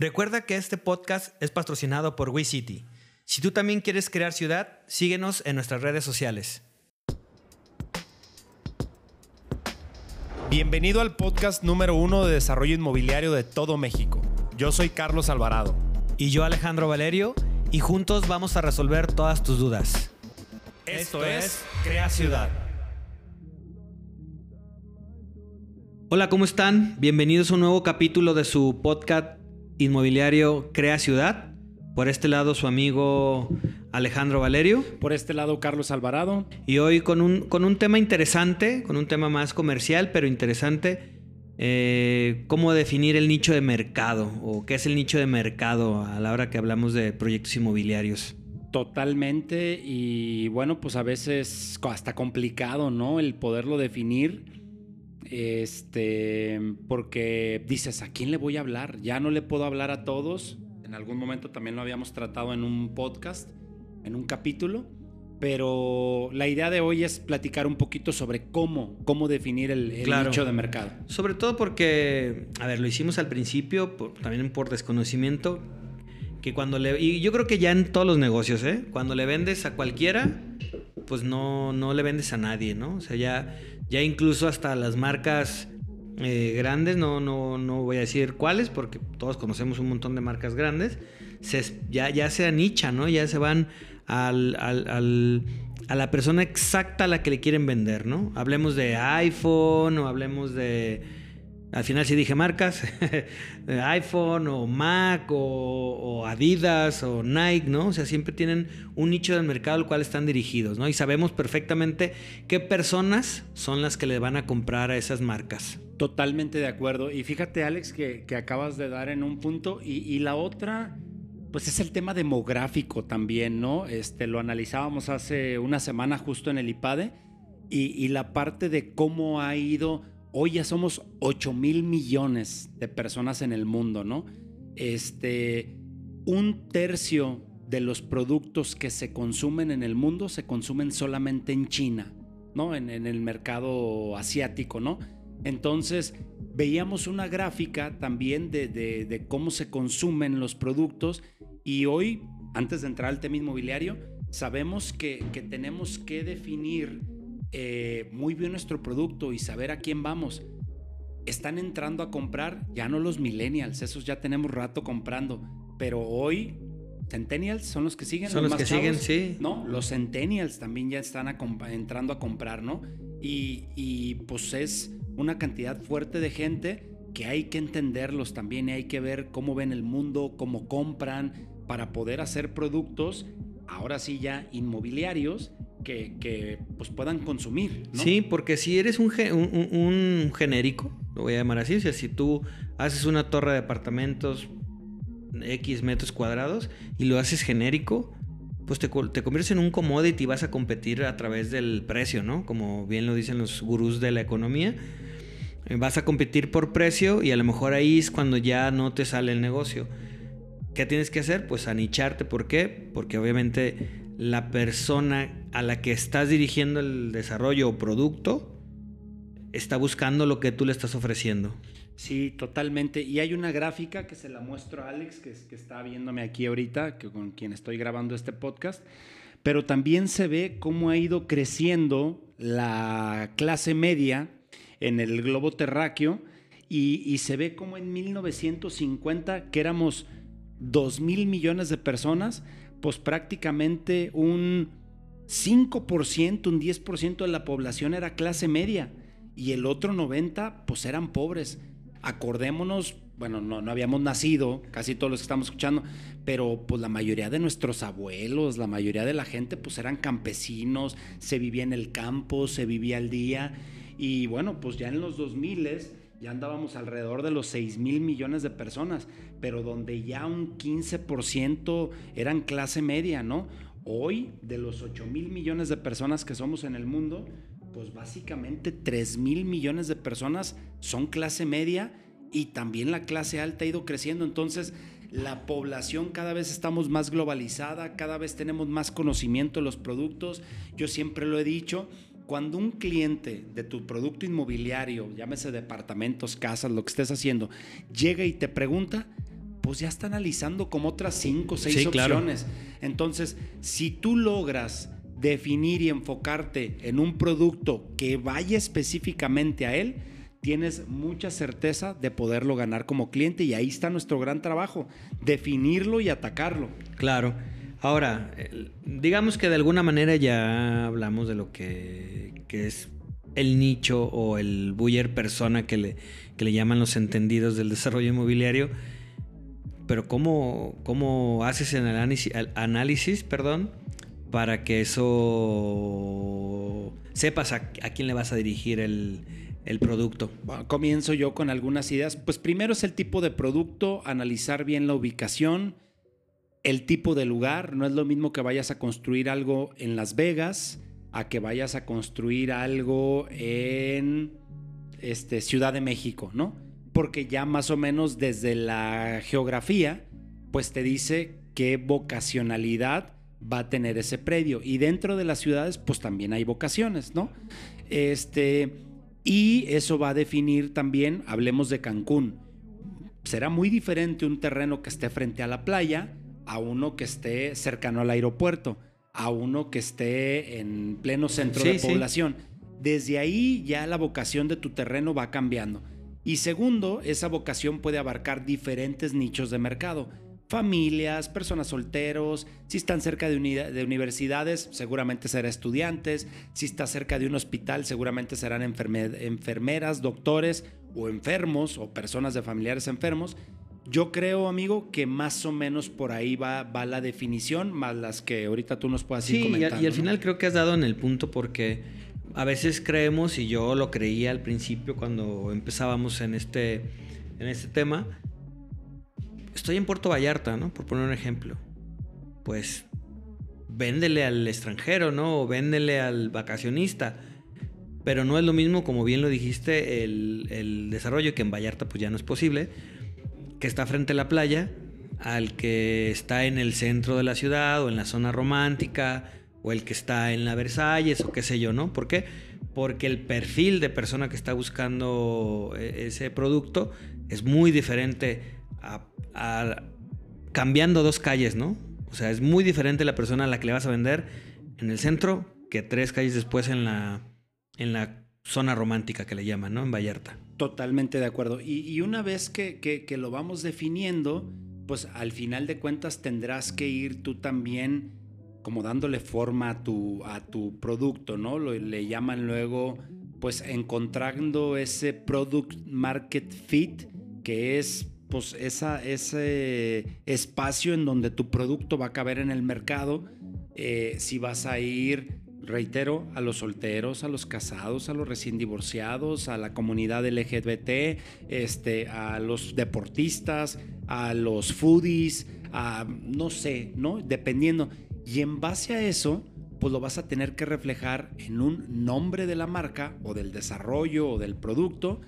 Recuerda que este podcast es patrocinado por WeCity. Si tú también quieres crear ciudad, síguenos en nuestras redes sociales. Bienvenido al podcast número uno de desarrollo inmobiliario de todo México. Yo soy Carlos Alvarado. Y yo Alejandro Valerio, y juntos vamos a resolver todas tus dudas. Esto es Crea Ciudad. Hola, ¿cómo están? Bienvenidos a un nuevo capítulo de su podcast inmobiliario Crea Ciudad. Por este lado su amigo Alejandro Valerio. Por este lado Carlos Alvarado. Y hoy con un, con un tema interesante, con un tema más comercial, pero interesante. Eh, cómo definir el nicho de mercado o qué es el nicho de mercado a la hora que hablamos de proyectos inmobiliarios. Totalmente y bueno, pues a veces hasta complicado, ¿no? El poderlo definir este, porque dices, ¿a quién le voy a hablar? Ya no le puedo hablar a todos. En algún momento también lo habíamos tratado en un podcast, en un capítulo. Pero la idea de hoy es platicar un poquito sobre cómo, cómo definir el, nicho de mercado. Sobre todo porque, a ver, lo hicimos al principio, también por desconocimiento, que cuando le... Y yo creo que ya en todos los negocios, ¿eh? Cuando le vendes a cualquiera, pues no, no le vendes a nadie, ¿no? O sea, ya ya incluso hasta las marcas eh, grandes, no, no, no voy a decir cuáles, porque todos conocemos un montón de marcas grandes, se, ya, ya se anicha, ¿no? Ya se van al, a la persona exacta a la que le quieren vender, ¿no? Hablemos de iPhone o hablemos de al final sí dije marcas, iPhone o Mac o, Adidas o Nike, ¿no? O sea, siempre tienen un nicho del mercado al cual están dirigidos, ¿no? Y sabemos perfectamente qué personas son las que le van a comprar a esas marcas. Totalmente de acuerdo. Y fíjate, Alex, que, acabas de dar en un punto. Y, la otra, pues es el tema demográfico también, ¿no? Este, lo analizábamos hace una semana justo en el IPADE. y la parte de cómo ha ido hoy ya somos 8 mil millones de personas en el mundo, ¿no? Este, un tercio de los productos que se consumen en el mundo se consumen solamente en China, ¿no? En, el mercado asiático, ¿no? Entonces, veíamos una gráfica también de, cómo se consumen los productos y hoy, antes de entrar al tema inmobiliario, sabemos que, que tenemos que definir eh, muy bien nuestro producto y saber a quién vamos. Están entrando a comprar ya no los millennials, esos ya tenemos rato comprando, pero hoy Centennials son los que siguen. Son los, que siguen, sí. No, los Centennials también ya están entrando a comprar, ¿no? Y, y, pues es una cantidad fuerte de gente que hay que entenderlos también y hay que ver cómo ven el mundo, cómo compran, para poder hacer productos, ahora sí ya inmobiliarios, que, pues puedan consumir. Sí, porque si eres un, un, genérico, lo voy a llamar así, o sea, si tú haces una torre de apartamentos X metros cuadrados y lo haces genérico, pues te, te, conviertes en un commodity y vas a competir a través del precio, ¿no? Como bien lo dicen los gurús de la economía. Eh, vas a competir por precio y a lo mejor ahí es cuando ya no te sale el negocio. ¿Qué tienes que hacer? Pues anicharte. ¿Por qué? Porque obviamente la persona a la que estás dirigiendo el desarrollo o producto está buscando lo que tú le estás ofreciendo. Sí, totalmente. Y hay una gráfica que se la muestro a Alex, que, está viéndome aquí ahorita, que, con quien estoy grabando este podcast. Pero también se ve cómo ha ido creciendo la clase media en el globo terráqueo y, y se ve como en 1950, que éramos 2 mil millones de personas, pues prácticamente un 5%, un 10% de la población era clase media y el otro 90% pues eran pobres. Acordémonos, bueno, no, no habíamos nacido, casi todos los que estamos escuchando, pero pues la mayoría de nuestros abuelos, la mayoría de la gente pues eran campesinos, se vivía en el campo, se vivía al día y bueno, pues ya en los 2000 ya andábamos alrededor de los 6 mil millones de personas, pero donde ya un 15% eran clase media, ¿no? Hoy, de los 8 mil millones de personas que somos en el mundo, pues básicamente 3 mil millones de personas son clase media y también la clase alta ha ido creciendo. Entonces, la población cada vez estamos más globalizada, cada vez tenemos más conocimiento de los productos. Yo siempre lo he dicho, cuando un cliente de tu producto inmobiliario, llámese departamentos, casas, lo que estés haciendo, llega y te pregunta, pues ya está analizando como otras cinco o seis opciones. Entonces, si tú logras definir y enfocarte en un producto que vaya específicamente a él, tienes mucha certeza de poderlo ganar como cliente y ahí está nuestro gran trabajo, definirlo y atacarlo. Claro. Ahora, digamos que de alguna manera ya hablamos de lo que, es el nicho o el buyer persona que le, le llaman los entendidos del desarrollo inmobiliario. Pero ¿cómo, cómo haces el análisis, el análisis perdón, para que eso sepas a, quién le vas a dirigir el, el producto? comienzo yo con algunas ideas. Pues primero es el tipo de producto, analizar bien la ubicación el tipo de lugar. No es lo mismo que vayas a construir algo en Las Vegas a que vayas a construir algo en este, Ciudad de México, ¿no? Porque ya más o menos desde la geografía, pues te dice qué vocacionalidad va a tener ese predio. Y dentro de las ciudades, pues también hay vocaciones, ¿no? Este, y eso va a definir también, hablemos de Cancún. Será muy diferente un terreno que esté frente a la playa a uno que esté cercano al aeropuerto, a uno que esté en pleno centro de población. Desde ahí ya la vocación de tu terreno va cambiando. Y segundo, esa vocación puede abarcar diferentes nichos de mercado. Familias, personas solteros, si están cerca de, de universidades, seguramente serán estudiantes, si está cerca de un hospital, seguramente serán enfermeras, doctores o enfermos o personas de familiares enfermos. Yo creo, amigo, que más o menos por ahí va, va la definición, más las que ahorita tú nos puedas ir sí, y, al final creo que has dado en el punto porque a veces creemos, y yo lo creía al principio cuando empezábamos en este, en este tema, estoy en Puerto Vallarta, ¿no? Por poner un ejemplo. Pues véndele al extranjero, ¿no? O véndele al vacacionista. Pero no es lo mismo, como bien lo dijiste, el, el desarrollo que en Vallarta pues ya no es posible que está frente a la playa al que está en el centro de la ciudad o en la zona romántica o el que está en la Versalles o qué sé yo, ¿no? ¿Por qué? Porque el perfil de persona que está buscando eh, ese producto es muy diferente a, cambiando dos calles, ¿no? O sea, es muy diferente la persona a la que le vas a vender en el centro que tres calles después en la, en la zona romántica que le llaman, ¿no? En Vallarta. Totalmente de acuerdo. Y, una vez que, lo vamos definiendo, pues al final de cuentas tendrás que ir tú también como dándole forma a tu, a tu producto, ¿no? Lo, le llaman luego, pues encontrando ese product market fit, que es pues esa, ese espacio en donde tu producto va a caber en el mercado, eh, si vas a ir reitero, a los solteros, a los casados, a los recién divorciados, a la comunidad LGBT, este, a los deportistas, a los foodies, a no sé, ¿no? Dependiendo. Y en base a eso, pues lo vas a tener que reflejar en un nombre de la marca o del desarrollo o del producto,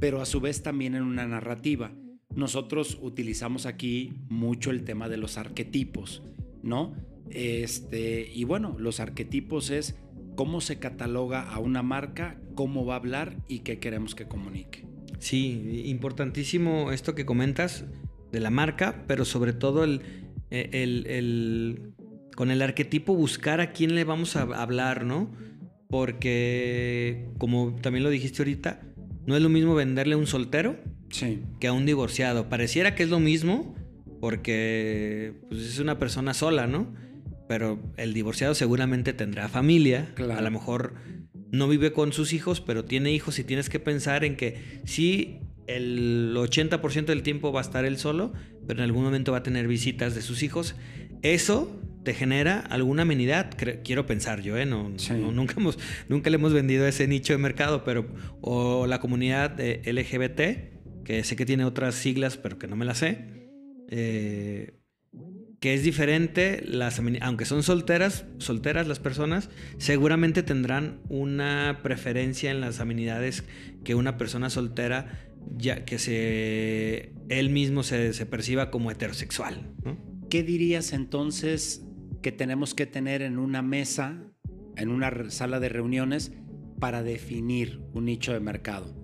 pero a su vez también en una narrativa. Nosotros utilizamos aquí mucho el tema de los arquetipos, ¿no? Este, y bueno, los arquetipos es cómo se cataloga a una marca, cómo va a hablar y qué queremos que comunique. Sí, importantísimo esto que comentas de la marca, pero sobre todo el, el, con el arquetipo buscar a quién le vamos a hablar, ¿no? Porque, como también lo dijiste ahorita, no es lo mismo venderle a un soltero que a un divorciado. Pareciera que es lo mismo porque pues, es una persona sola, ¿no? Pero el divorciado seguramente tendrá familia, a lo mejor no vive con sus hijos, pero tiene hijos y tienes que pensar en que sí, el 80% del tiempo va a estar él solo, pero en algún momento va a tener visitas de sus hijos. Eso te genera alguna amenidad, quiero pensar yo, ¿eh? No, nunca, hemos, nunca le hemos vendido ese nicho de mercado, pero o la comunidad LGBT, que sé que tiene otras siglas, pero que no me las sé. Eh, que es diferente, las, aunque son solteras, solteras las personas, seguramente tendrán una preferencia en las amenidades que una persona soltera, ya que se, él mismo se, perciba como heterosexual. ¿Qué dirías entonces que tenemos que tener en una mesa, en una sala de reuniones, para definir un nicho de mercado?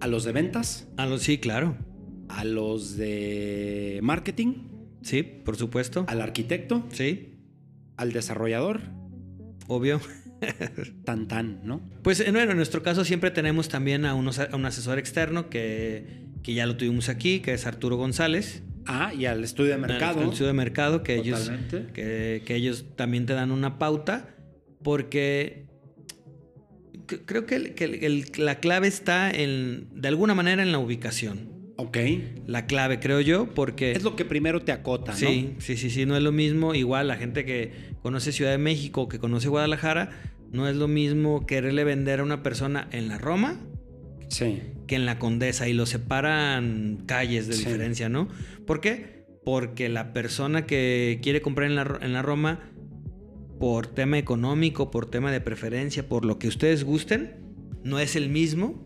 ¿A los de ventas? A los, sí, claro. a los de marketing, Sí, por supuesto. al arquitecto, Sí, al desarrollador, obvio. tan tan, ¿no? Pues eh, bueno, en nuestro caso siempre tenemos también a, unos- a un asesor externo que, que ya lo tuvimos aquí, que es Arturo González. Ah, y al estudio de mercado. El estudio de mercado, que ellos, que, que ellos también te dan una pauta, porque creo que, el- que el- el- la clave está en, de alguna manera en la ubicación. Ok. La clave, creo yo, porque... Es lo que primero te acota, ¿no? Sí, sí, sí, sí, no es lo mismo. Igual la gente que conoce Ciudad de México, que conoce Guadalajara, no es lo mismo quererle vender a una persona en la Roma Sí. que en la Condesa y lo separan calles de Sí. diferencia, ¿no? ¿Por qué? Porque la persona que quiere comprar en la, en la Roma, por tema económico, por tema de preferencia, por lo que ustedes gusten, no es el mismo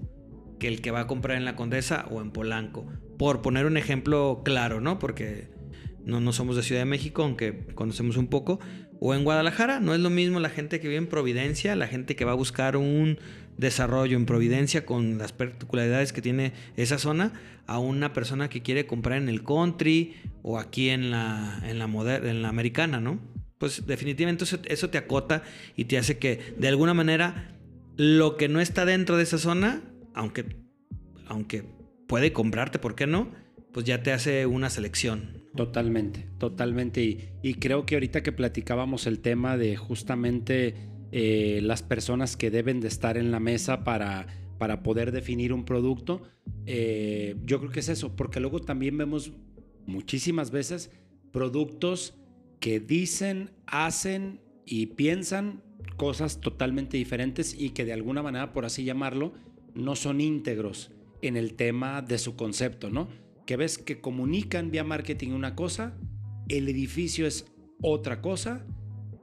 que el que va a comprar en la Condesa o en Polanco. Por poner un ejemplo claro, ¿no? Porque no, no somos de Ciudad de México, aunque conocemos un poco. O en Guadalajara, no es lo mismo la gente que vive en Providencia, la gente que va a buscar un desarrollo en Providencia con las particularidades que tiene esa zona, a una persona que quiere comprar en el country o aquí en la, en la, moder- en la americana, ¿no? Pues definitivamente eso, eso te acota y te hace que de alguna manera lo que no está dentro de esa zona, aunque, aunque puede comprarte, ¿por qué no? Pues ya te hace una selección. Totalmente, totalmente. Y, creo que ahorita que platicábamos el tema de justamente eh, las personas que deben de estar en la mesa para, para poder definir un producto, eh, yo creo que es eso, porque luego también vemos muchísimas veces productos que dicen, hacen y piensan cosas totalmente diferentes y que de alguna manera, por así llamarlo, no son íntegros en el tema de su concepto, ¿no? Que ves que comunican vía marketing una cosa, el edificio es otra cosa,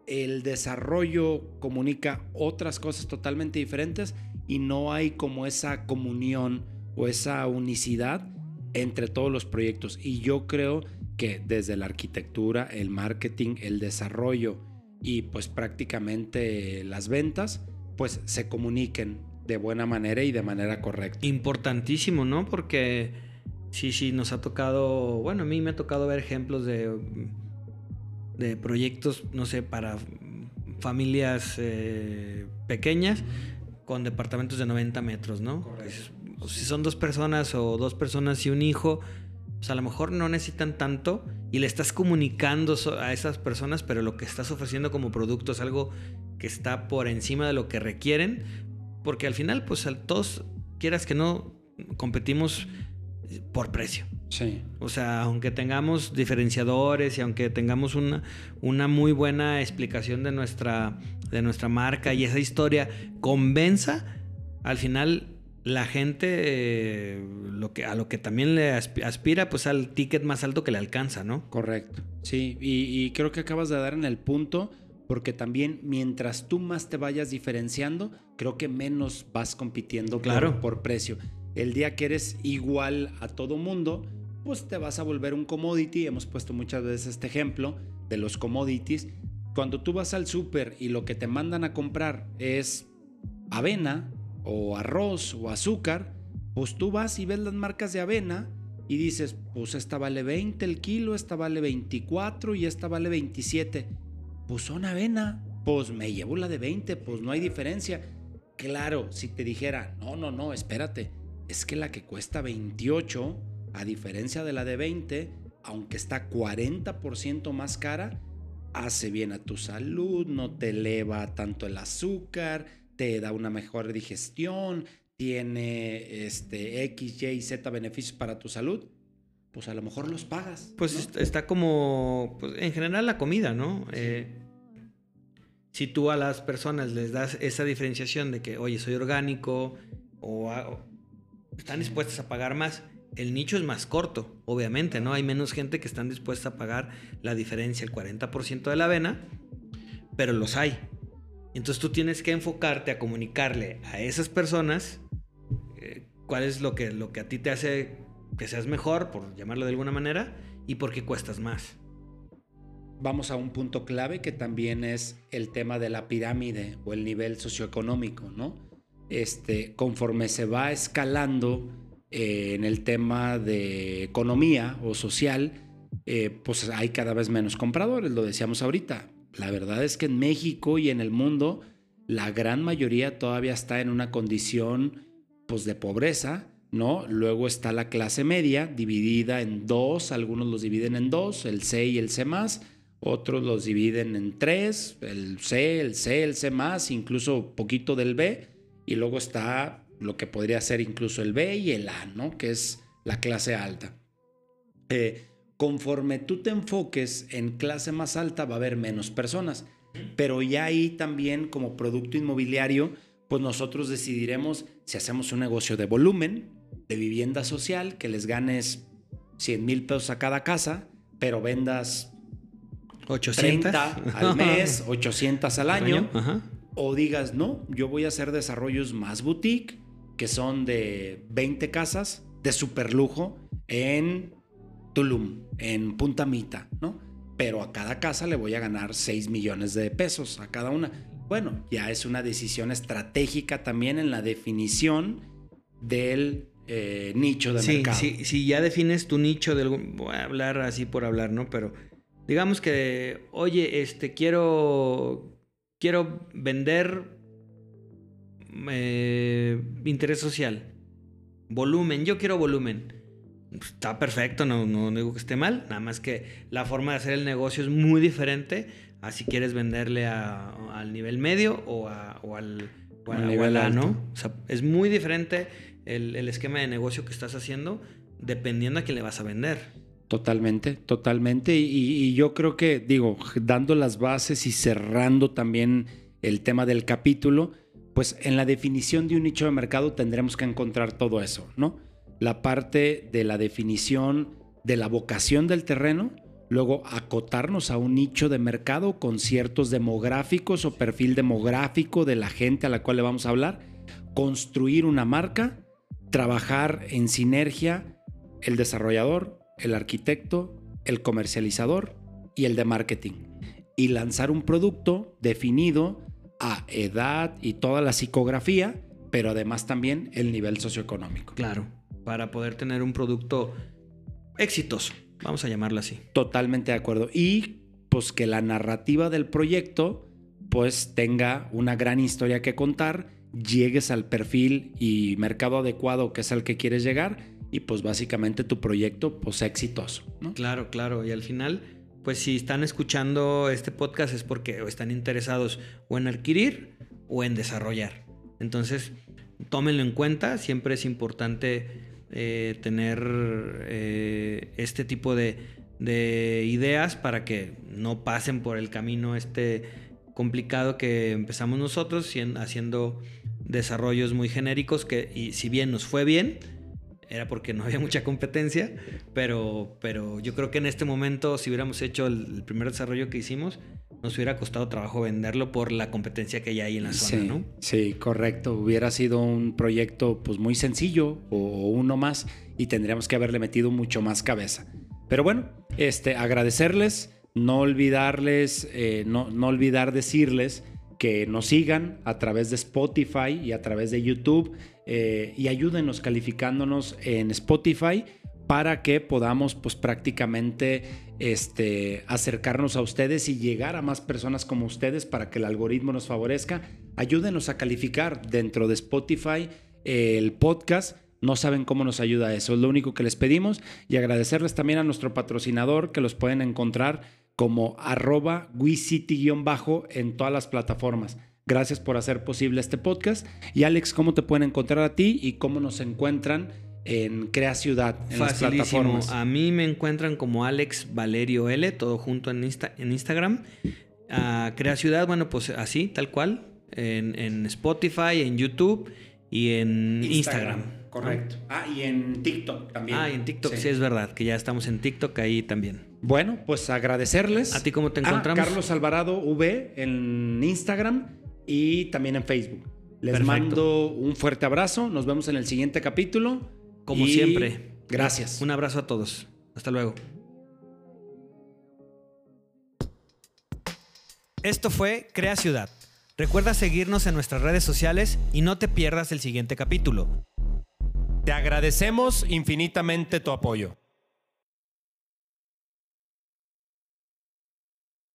el desarrollo comunica otras cosas totalmente diferentes y no hay como esa comunión o esa unicidad entre todos los proyectos. Y yo creo que desde la arquitectura, el marketing, el desarrollo y pues prácticamente las ventas, pues se comuniquen de buena manera y de manera correcta. Importantísimo, ¿no? Porque sí, sí, nos ha tocado, bueno, a mí me ha tocado ver ejemplos de, de proyectos, no sé, para familias eh, pequeñas con departamentos de 90 metros, ¿no? Correcto. Pues, si son dos personas o dos personas y un hijo, pues a lo mejor no necesitan tanto y le estás comunicando a esas personas, pero lo que estás ofreciendo como producto es algo que está por encima de lo que requieren, porque al final, pues al- todos, quieras que no, competimos por precio. Sí, O sea, aunque tengamos diferenciadores y aunque tengamos una, una muy buena explicación de nuestra, de nuestra marca y esa historia convenza, al final la gente eh, lo que, a lo que también le aspi- aspira, pues al ticket más alto que le alcanza, ¿no? correcto. Sí, y, y creo que acabas de dar en el punto, porque también mientras tú más te vayas diferenciando, creo que menos vas compitiendo por- Claro. por, precio. El día que eres igual a todo mundo, pues te vas a volver un commodity. Hemos puesto muchas veces este ejemplo de los commodities. Cuando tú vas al súper y lo que te mandan a comprar es avena o arroz o azúcar, pues tú vas y ves las marcas de avena y dices, pues esta vale 20 el kilo, esta vale 24 y esta vale 27. Pues son avena, pues me llevo la de 20, pues no hay diferencia. Claro, si te dijera, no, no, no, espérate, es que la que cuesta 28, a diferencia de la de 20, aunque está 40% más cara, hace bien a tu salud, no te eleva tanto el azúcar, te da una mejor digestión, tiene este X, Y, Z beneficios para tu salud, pues a lo mejor los pagas. Pues ¿no? est- está como, pues, en general la comida, ¿no? Eh, si tú a las personas les das esa diferenciación de que, oye, soy orgánico o, a- o están dispuestas a pagar más, el nicho es más corto, obviamente, ¿no? Hay menos gente que están dispuesta a pagar la diferencia, el 40% de la avena, pero los hay. Entonces tú tienes que enfocarte a comunicarle a esas personas eh, cuál es lo que, lo que a ti te hace que seas mejor, por llamarlo de alguna manera, y por qué cuestas más. Vamos a un punto clave que también es el tema de la pirámide o el nivel socioeconómico, ¿no? Este, conforme se va escalando eh, en el tema de economía o social, eh, pues hay cada vez menos compradores, lo decíamos ahorita. La verdad es que en México y en el mundo la gran mayoría todavía está en una condición pues de pobreza, ¿no? Luego está la clase media dividida en dos, algunos los dividen en dos, el C y el C más, otros los dividen en tres, el C, el C, el C más, incluso poquito del B, y luego está lo que podría ser incluso el B y el A, ¿no? Que es la clase alta. Eh, conforme tú te enfoques en clase más alta va a haber menos personas, pero ya ahí también como producto inmobiliario, pues nosotros decidiremos si hacemos un negocio de volumen, de vivienda social, que les ganes 100 mil pesos a cada casa, pero vendas 800 30 al mes, 800 al año, o digas, no, yo voy a hacer desarrollos más boutique, que son de 20 casas de super lujo en Tulum, en Punta Mita, ¿no? Pero a cada casa le voy a ganar 6 millones de pesos a cada una. Bueno, ya es una decisión estratégica también en la definición del eh, nicho de mercado. Sí, si ya defines tu nicho, de voy a hablar así por hablar, ¿no? Pero digamos que, oye, este, quiero, quiero vender eh, interés social, volumen, yo quiero volumen. Está perfecto, no, no digo que esté mal, nada más que la forma de hacer el negocio es muy diferente a si quieres venderle al nivel medio o, al, nivel A, ¿no? O sea, es muy diferente el, esquema de negocio que estás haciendo dependiendo a quién le vas a vender. Totalmente, totalmente. y, yo creo que, digo, dando las bases y cerrando también el tema del capítulo, pues en la definición de un nicho de mercado tendremos que encontrar todo eso, ¿no? La parte de la definición de la vocación del terreno, luego acotarnos a un nicho de mercado con ciertos demográficos o perfil demográfico de la gente a la cual le vamos a hablar, construir una marca, trabajar en sinergia el desarrollador, el arquitecto, el comercializador y el de marketing y lanzar un producto definido a edad y toda la psicografía, pero además también el nivel socioeconómico. Claro, para poder tener un producto exitoso, vamos a llamarlo así. Totalmente de acuerdo. Y pues que la narrativa del proyecto pues tenga una gran historia que contar, llegues al perfil y mercado adecuado que es al que quieres llegar y pues básicamente tu proyecto pues sea exitoso. Claro, claro. Y al final pues si están escuchando este podcast es porque están interesados o en adquirir o en desarrollar. Entonces, tómenlo en cuenta, siempre es importante eh, tener eh, este tipo de, ideas para que no pasen por el camino este complicado que empezamos nosotros haciendo desarrollos muy genéricos que y si bien nos fue bien, era porque no había mucha competencia, pero, pero yo creo que en este momento, si hubiéramos hecho el, primer desarrollo que hicimos, nos hubiera costado trabajo venderlo por la competencia que ya hay en la zona, sí, ¿no? Sí, correcto. Hubiera sido un proyecto pues muy sencillo o uno más y tendríamos que haberle metido mucho más cabeza. Pero bueno, este, agradecerles, no olvidarles, eh, no, no olvidar decirles que nos sigan a través de Spotify y a través de YouTube eh, y ayúdenos calificándonos en Spotify para que podamos pues prácticamente este, acercarnos a ustedes y llegar a más personas como ustedes para que el algoritmo nos favorezca. Ayúdenos a calificar dentro de Spotify eh, el podcast. No saben cómo nos ayuda eso. Es lo único que les pedimos y agradecerles también a nuestro patrocinador que los pueden encontrar como arroba WeCity-bajo en todas las plataformas. Gracias por hacer posible este podcast. Y Alex, ¿cómo te pueden encontrar a ti y cómo nos encuentran en Crea Ciudad, en las plataformas? A mí me encuentran como Alex Valerio L, todo junto en, en Instagram. Crea Ciudad, bueno, pues así, tal cual, en, Spotify, en YouTube y en Instagram. Correcto. Ah, y en TikTok también. Ah, y en TikTok, sí. es verdad, que ya estamos en TikTok ahí también. Bueno, pues agradecerles. ¿A ti cómo te encontramos? Carlos Alvarado V en Instagram y también en Facebook. Les mando un fuerte abrazo. Nos vemos en el siguiente capítulo. Como siempre. Gracias. Un abrazo a todos. Hasta luego. Esto fue Crea Ciudad. Recuerda seguirnos en nuestras redes sociales y no te pierdas el siguiente capítulo. Te agradecemos infinitamente tu apoyo.